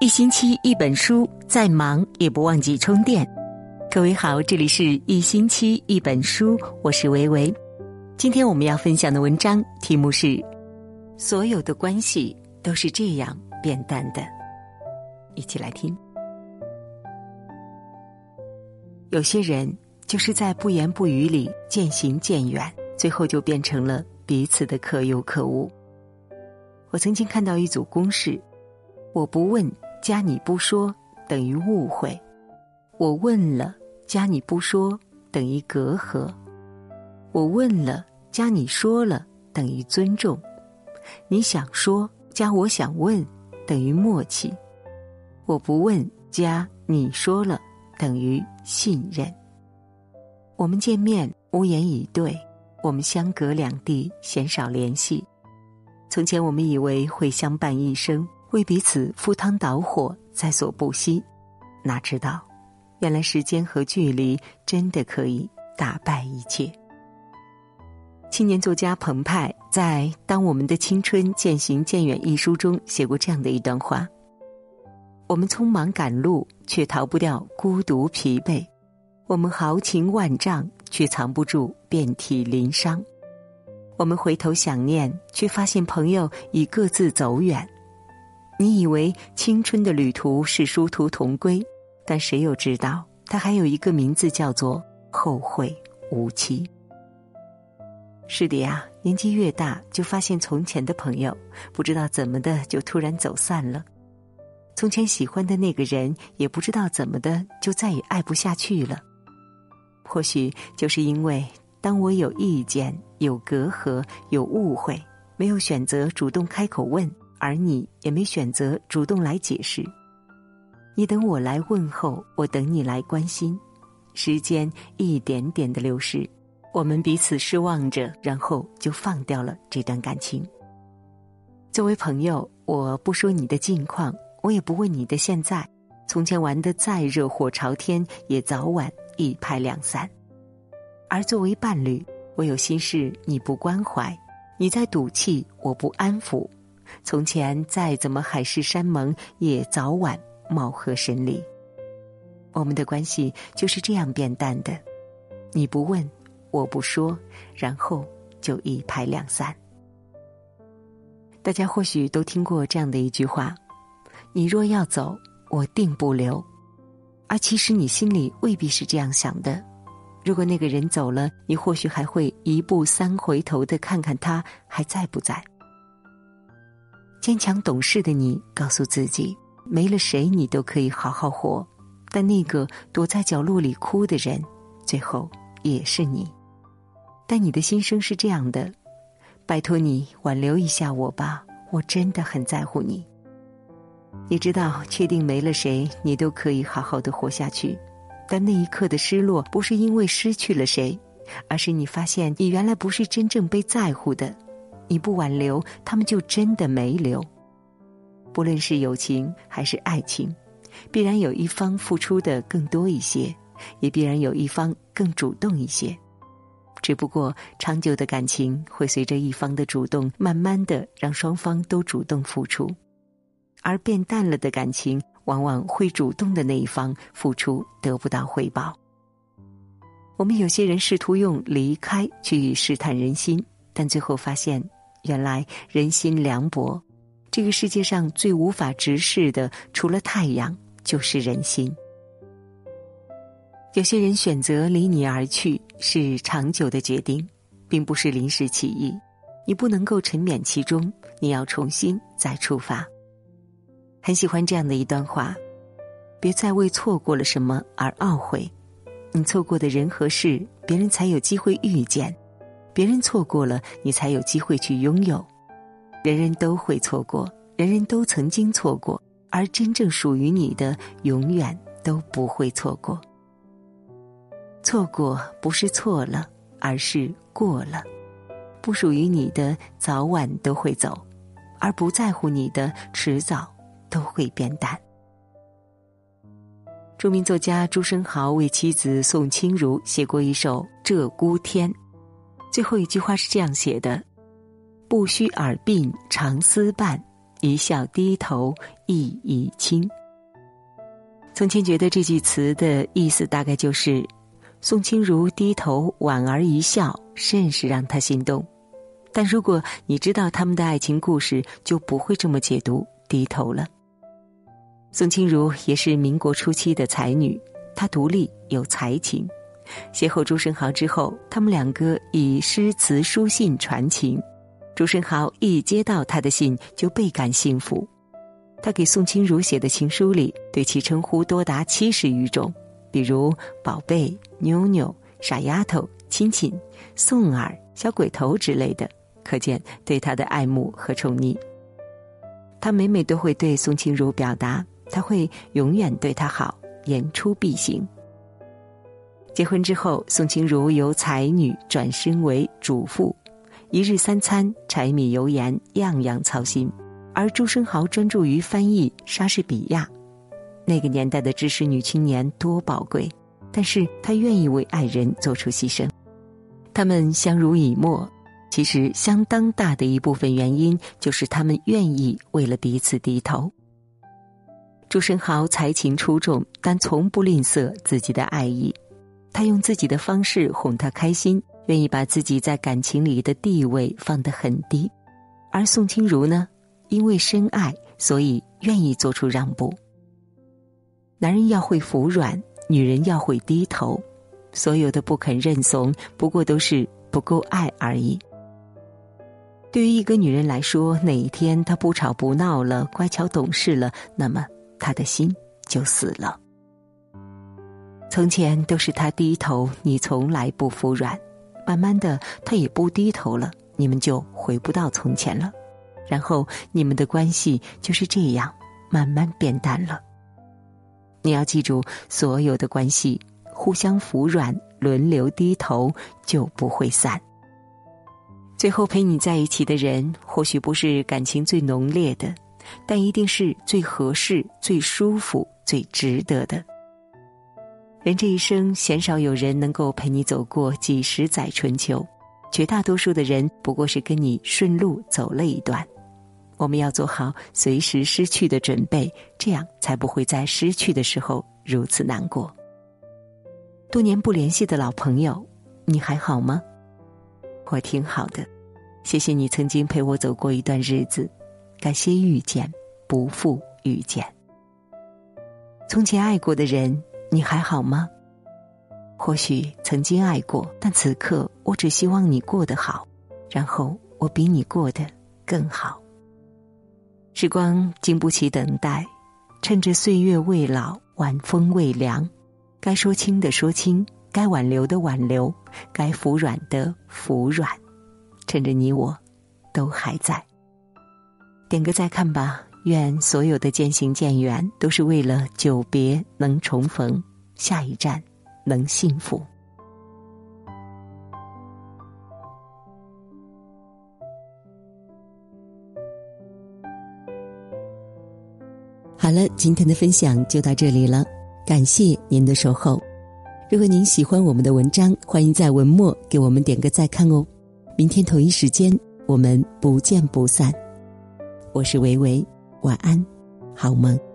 一星期一本书，再忙也不忘记充电。各位好，这里是一星期一本书，我是维维。今天我们要分享的文章题目是：所有的关系都是这样变淡的。一起来听。有些人就是在不言不语里渐行渐远，最后就变成了彼此的可有可无。我曾经看到一组公式：我不问。加你不说等于误会，我问了加你不说等于隔阂，我问了加你说了等于尊重，你想说加我想问等于默契，我不问加你说了等于信任。我们见面无言以对，我们相隔两地鲜少联系，从前我们以为会相伴一生。为彼此赴汤蹈火，在所不惜，哪知道，原来时间和距离真的可以打败一切。青年作家澎湃在《当我们的青春渐行渐远》一书中写过这样的一段话：我们匆忙赶路，却逃不掉孤独疲惫；我们豪情万丈，却藏不住遍体鳞伤；我们回头想念，却发现朋友已各自走远。你以为青春的旅途是殊途同归，但谁又知道，它还有一个名字叫做后会无期。是的呀，年纪越大，就发现从前的朋友，不知道怎么的就突然走散了；从前喜欢的那个人，也不知道怎么的就再也爱不下去了。或许就是因为，当我有意见、有隔阂、有误会，没有选择主动开口问。而你也没选择主动来解释，你等我来问候，我等你来关心，时间一点点的流逝，我们彼此失望着，然后就放掉了这段感情。作为朋友，我不说你的近况，我也不问你的现在。从前玩的再热火朝天，也早晚一拍两散。而作为伴侣，我有心事你不关怀，你在赌气，我不安抚。从前再怎么海誓山盟，也早晚貌合神离。我们的关系就是这样变淡的，你不问，我不说，然后就一拍两散。大家或许都听过这样的一句话：“你若要走，我定不留。”而其实你心里未必是这样想的。如果那个人走了，你或许还会一步三回头的看看他还在不在。坚强懂事的你，告诉自己，没了谁你都可以好好活。但那个躲在角落里哭的人，最后也是你。但你的心声是这样的：拜托你挽留一下我吧，我真的很在乎你。你知道，确定没了谁，你都可以好好的活下去。但那一刻的失落，不是因为失去了谁，而是你发现你原来不是真正被在乎的。你不挽留，他们就真的没留。不论是友情还是爱情，必然有一方付出的更多一些，也必然有一方更主动一些。只不过，长久的感情会随着一方的主动，慢慢的让双方都主动付出；而变淡了的感情，往往会主动的那一方付出得不到回报。我们有些人试图用离开去试探人心，但最后发现。原来人心凉薄，这个世界上最无法直视的，除了太阳，就是人心。有些人选择离你而去，是长久的决定，并不是临时起意。你不能够沉湎其中，你要重新再出发。很喜欢这样的一段话：别再为错过了什么而懊悔，你错过的人和事，别人才有机会遇见。别人错过了，你才有机会去拥有。人人都会错过，人人都曾经错过，而真正属于你的，永远都不会错过。错过不是错了，而是过了。不属于你的，早晚都会走；而不在乎你的，迟早都会变淡。著名作家朱生豪为妻子宋清如写过一首《鹧鸪天》。最后一句话是这样写的：“不须耳鬓长厮伴，一笑低头意已清。从前觉得这句词的意思大概就是，宋清如低头莞尔一笑，甚是让他心动。但如果你知道他们的爱情故事，就不会这么解读低头了。宋清如也是民国初期的才女，她独立有才情。邂逅朱生豪之后，他们两个以诗词书信传情。朱生豪一接到他的信，就倍感幸福。他给宋清如写的情书里，对其称呼多达七十余种，比如“宝贝”“妞妞”“傻丫头”“亲亲”“宋儿”“小鬼头”之类的，可见对他的爱慕和宠溺。他每每都会对宋清如表达，他会永远对她好，言出必行。结婚之后，宋清如由才女转身为主妇，一日三餐、柴米油盐样样操心。而朱生豪专注于翻译莎士比亚，那个年代的知识女青年多宝贵，但是她愿意为爱人做出牺牲。他们相濡以沫，其实相当大的一部分原因就是他们愿意为了彼此低头。朱生豪才情出众，但从不吝啬自己的爱意，他用自己的方式哄她开心，愿意把自己在感情里的地位放得很低。而宋清如呢？因为深爱，所以愿意做出让步。男人要会服软，女人要会低头。所有的不肯认怂，不过都是不够爱而已。对于一个女人来说，哪一天她不吵不闹了，乖巧懂事了，那么她的心就死了。从前都是他低头，你从来不服软；慢慢的，他也不低头了，你们就回不到从前了。然后你们的关系就是这样慢慢变淡了。你要记住，所有的关系互相服软、轮流低头，就不会散。最后陪你在一起的人，或许不是感情最浓烈的，但一定是最合适、最舒服、最值得的。人这一生，鲜少有人能够陪你走过几十载春秋，绝大多数的人不过是跟你顺路走了一段。我们要做好随时失去的准备，这样才不会在失去的时候如此难过。多年不联系的老朋友，你还好吗？我挺好的，谢谢你曾经陪我走过一段日子，感谢遇见，不负遇见。从前爱过的人，你还好吗？或许曾经爱过，但此刻我只希望你过得好，然后我比你过得更好。时光经不起等待，趁着岁月未老，晚风未凉，该说清的说清，该挽留的挽留，该服软的服软，趁着你我都还在，点个再看吧。愿所有的渐行渐远，都是为了久别能重逢，下一站能幸福。好了，今天的分享就到这里了，感谢您的守候。如果您喜欢我们的文章，欢迎在文末给我们点个再看哦。明天同一时间，我们不见不散。我是维维，晚安，好梦。